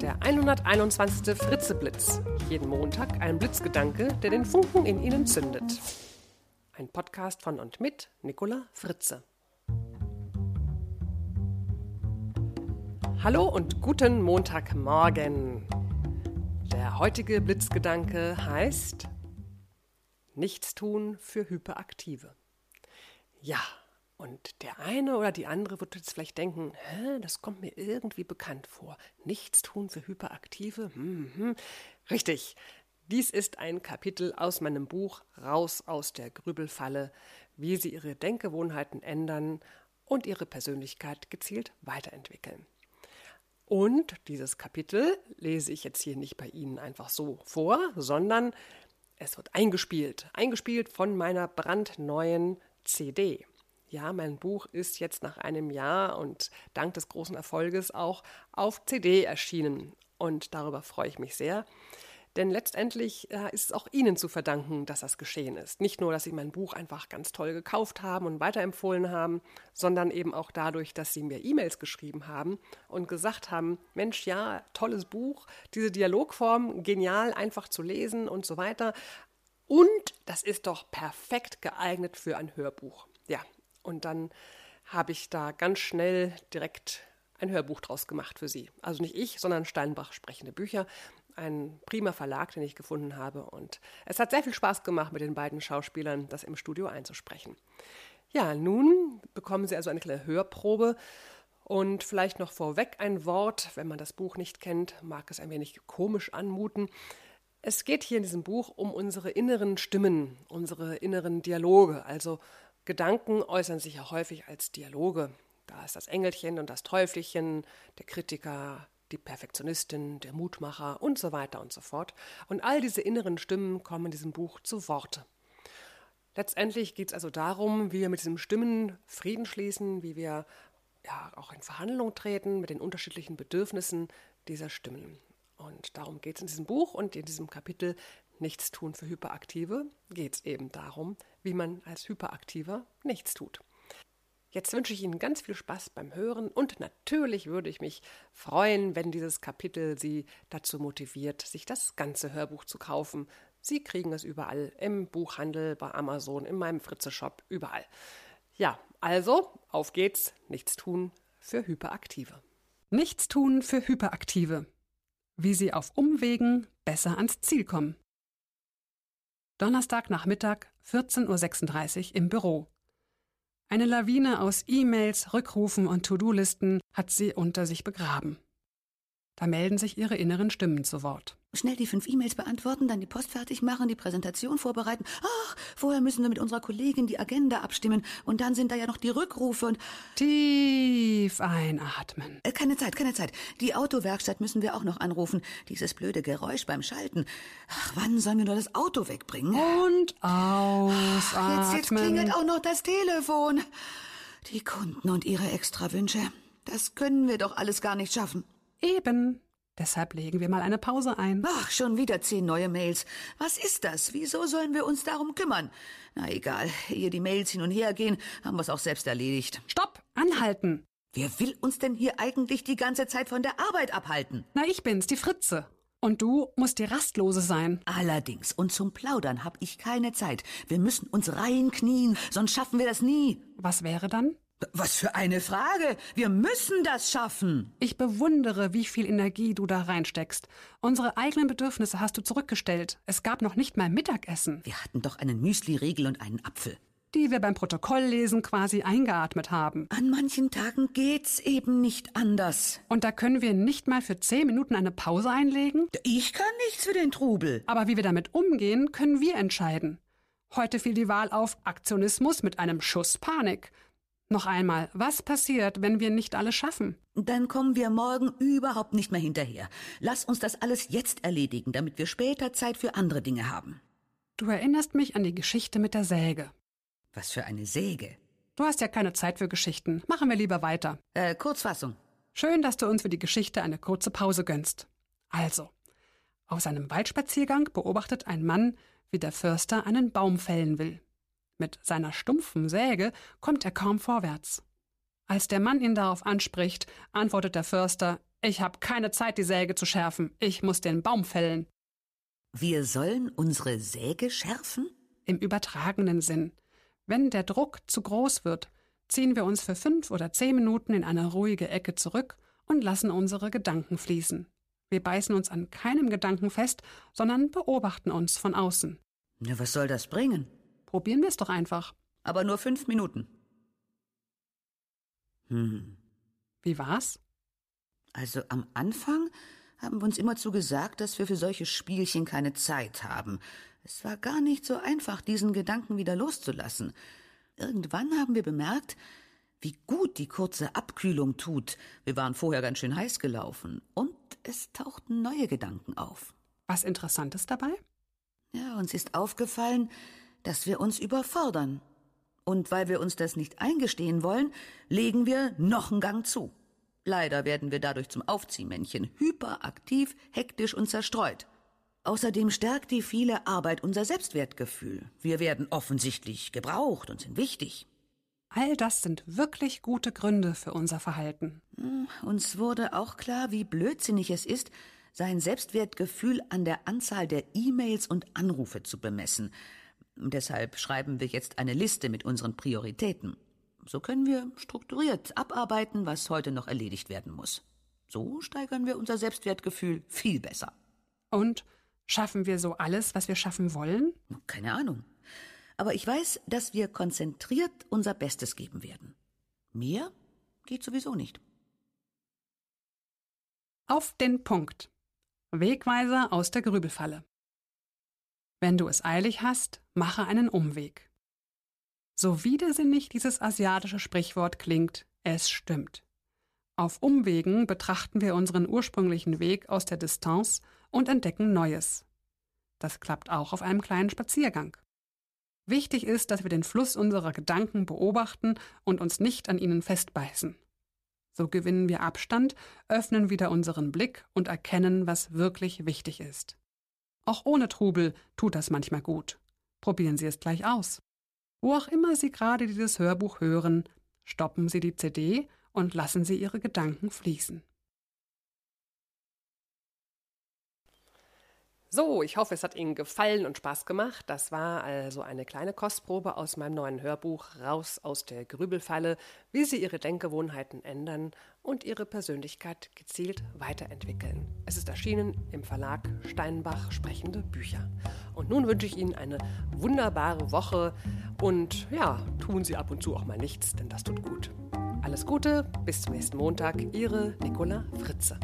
Der 121. Fritzeblitz. Jeden Montag ein Blitzgedanke, der den Funken in Ihnen zündet. Ein Podcast von und mit Nicola Fritze. Hallo und guten Montagmorgen. Der heutige Blitzgedanke heißt Nichtstun für Hyperaktive. Ja, und der eine oder die andere wird jetzt vielleicht denken, Hä, das kommt mir irgendwie bekannt vor. Nichtstun für Hyperaktive? Hm, hm. Richtig. Dies ist ein Kapitel aus meinem Buch Raus aus der Grübelfalle, wie Sie Ihre Denkgewohnheiten ändern und Ihre Persönlichkeit gezielt weiterentwickeln. Und dieses Kapitel lese ich jetzt hier nicht bei Ihnen einfach so vor, sondern es wird eingespielt. Eingespielt von meiner brandneuen CD. Ja, mein Buch ist jetzt nach einem Jahr und dank des großen Erfolges auch auf CD erschienen. Und darüber freue ich mich sehr. Denn letztendlich äh, ist es auch Ihnen zu verdanken, dass das geschehen ist. Nicht nur, dass Sie mein Buch einfach ganz toll gekauft haben und weiterempfohlen haben, sondern eben auch dadurch, dass Sie mir E-Mails geschrieben haben und gesagt haben, Mensch, ja, tolles Buch, diese Dialogform, genial, einfach zu lesen und so weiter. Und das ist doch perfekt geeignet für ein Hörbuch. Ja, und dann habe ich da ganz schnell direkt ein Hörbuch draus gemacht für Sie. Also nicht ich, sondern Steinbach sprechende Bücher ein prima Verlag, den ich gefunden habe. Und es hat sehr viel Spaß gemacht, mit den beiden Schauspielern das im Studio einzusprechen. Ja, nun bekommen Sie also eine kleine Hörprobe. Und vielleicht noch vorweg ein Wort, wenn man das Buch nicht kennt, mag es ein wenig komisch anmuten. Es geht hier in diesem Buch um unsere inneren Stimmen, unsere inneren Dialoge. Also Gedanken äußern sich ja häufig als Dialoge. Da ist das Engelchen und das Teufelchen, der Kritiker, die Perfektionistin, der Mutmacher und so weiter und so fort. Und all diese inneren Stimmen kommen in diesem Buch zu Worte. Letztendlich geht es also darum, wie wir mit diesen Stimmen Frieden schließen, wie wir ja auch in Verhandlung treten mit den unterschiedlichen Bedürfnissen dieser Stimmen. Und darum geht es in diesem Buch und in diesem Kapitel Nichts tun für Hyperaktive geht es eben darum, wie man als Hyperaktiver nichts tut. Jetzt wünsche ich Ihnen ganz viel Spaß beim Hören und natürlich würde ich mich freuen, wenn dieses Kapitel Sie dazu motiviert, sich das ganze Hörbuch zu kaufen. Sie kriegen es überall im Buchhandel, bei Amazon, in meinem Fritze-Shop, überall. Ja, also auf geht's. Nichts tun für Hyperaktive. Nichts tun für Hyperaktive. Wie Sie auf Umwegen besser ans Ziel kommen. Donnerstagnachmittag, 14.36 Uhr im Büro. Eine Lawine aus E-Mails, Rückrufen und To-Do-Listen hat sie unter sich begraben. Da melden sich ihre inneren Stimmen zu Wort. Schnell die fünf E-Mails beantworten, dann die Post fertig machen, die Präsentation vorbereiten. Ach, vorher müssen wir mit unserer Kollegin die Agenda abstimmen und dann sind da ja noch die Rückrufe und tief einatmen. Äh, keine Zeit, keine Zeit. Die Autowerkstatt müssen wir auch noch anrufen. Dieses blöde Geräusch beim Schalten. Ach, wann sollen wir nur das Auto wegbringen? Und ausatmen. Ach, jetzt, jetzt klingelt auch noch das Telefon. Die Kunden und ihre Extrawünsche. Das können wir doch alles gar nicht schaffen. Eben. Deshalb legen wir mal eine Pause ein. Ach, schon wieder zehn neue Mails. Was ist das? Wieso sollen wir uns darum kümmern? Na egal, ehe die Mails hin und her gehen, haben wir es auch selbst erledigt. Stopp! Anhalten! Wer will uns denn hier eigentlich die ganze Zeit von der Arbeit abhalten? Na, ich bin's, die Fritze. Und du musst die Rastlose sein. Allerdings, und zum Plaudern hab ich keine Zeit. Wir müssen uns reinknien, sonst schaffen wir das nie. Was wäre dann? Was für eine Frage. Wir müssen das schaffen. Ich bewundere, wie viel Energie du da reinsteckst. Unsere eigenen Bedürfnisse hast du zurückgestellt. Es gab noch nicht mal Mittagessen. Wir hatten doch einen Müsli-Riegel und einen Apfel. Die wir beim Protokolllesen quasi eingeatmet haben. An manchen Tagen geht's eben nicht anders. Und da können wir nicht mal für zehn Minuten eine Pause einlegen? Ich kann nichts für den Trubel. Aber wie wir damit umgehen, können wir entscheiden. Heute fiel die Wahl auf Aktionismus mit einem Schuss Panik. Noch einmal, was passiert, wenn wir nicht alles schaffen? Dann kommen wir morgen überhaupt nicht mehr hinterher. Lass uns das alles jetzt erledigen, damit wir später Zeit für andere Dinge haben. Du erinnerst mich an die Geschichte mit der Säge. Was für eine Säge? Du hast ja keine Zeit für Geschichten. Machen wir lieber weiter. Äh, Kurzfassung. Schön, dass du uns für die Geschichte eine kurze Pause gönnst. Also, auf seinem Waldspaziergang beobachtet ein Mann, wie der Förster einen Baum fällen will. Mit seiner stumpfen Säge kommt er kaum vorwärts. Als der Mann ihn darauf anspricht, antwortet der Förster, Ich habe keine Zeit, die Säge zu schärfen. Ich muss den Baum fällen. Wir sollen unsere Säge schärfen? Im übertragenen Sinn. Wenn der Druck zu groß wird, ziehen wir uns für fünf oder zehn Minuten in eine ruhige Ecke zurück und lassen unsere Gedanken fließen. Wir beißen uns an keinem Gedanken fest, sondern beobachten uns von außen. Na, was soll das bringen? Probieren wir es doch einfach. Aber nur fünf Minuten. Hm. Wie war's? Also am Anfang haben wir uns immerzu gesagt, dass wir für solche Spielchen keine Zeit haben. Es war gar nicht so einfach, diesen Gedanken wieder loszulassen. Irgendwann haben wir bemerkt, wie gut die kurze Abkühlung tut. Wir waren vorher ganz schön heiß gelaufen. Und es tauchten neue Gedanken auf. Was Interessantes dabei? Ja, uns ist aufgefallen, dass wir uns überfordern. Und weil wir uns das nicht eingestehen wollen, legen wir noch einen Gang zu. Leider werden wir dadurch zum Aufziehmännchen, hyperaktiv, hektisch und zerstreut. Außerdem stärkt die viele Arbeit unser Selbstwertgefühl. Wir werden offensichtlich gebraucht und sind wichtig. All das sind wirklich gute Gründe für unser Verhalten. Hm, uns wurde auch klar, wie blödsinnig es ist, sein Selbstwertgefühl an der Anzahl der E-Mails und Anrufe zu bemessen. Deshalb schreiben wir jetzt eine Liste mit unseren Prioritäten. So können wir strukturiert abarbeiten, was heute noch erledigt werden muss. So steigern wir unser Selbstwertgefühl viel besser. Und schaffen wir so alles, was wir schaffen wollen? Keine Ahnung. Aber ich weiß, dass wir konzentriert unser Bestes geben werden. Mehr geht sowieso nicht. Auf den Punkt. Wegweiser aus der Grübelfalle. Wenn du es eilig hast, mache einen Umweg. So widersinnig dieses asiatische Sprichwort klingt, es stimmt. Auf Umwegen betrachten wir unseren ursprünglichen Weg aus der Distanz und entdecken Neues. Das klappt auch auf einem kleinen Spaziergang. Wichtig ist, dass wir den Fluss unserer Gedanken beobachten und uns nicht an ihnen festbeißen. So gewinnen wir Abstand, öffnen wieder unseren Blick und erkennen, was wirklich wichtig ist. Auch ohne Trubel tut das manchmal gut. Probieren Sie es gleich aus. Wo auch immer Sie gerade dieses Hörbuch hören, stoppen Sie die CD und lassen Sie Ihre Gedanken fließen. So, ich hoffe, es hat Ihnen gefallen und Spaß gemacht. Das war also eine kleine Kostprobe aus meinem neuen Hörbuch Raus aus der Grübelfalle, wie Sie Ihre Denkgewohnheiten ändern und Ihre Persönlichkeit gezielt weiterentwickeln. Es ist erschienen im Verlag Steinbach Sprechende Bücher. Und nun wünsche ich Ihnen eine wunderbare Woche und ja, tun Sie ab und zu auch mal nichts, denn das tut gut. Alles Gute, bis zum nächsten Montag, Ihre Nicola Fritze.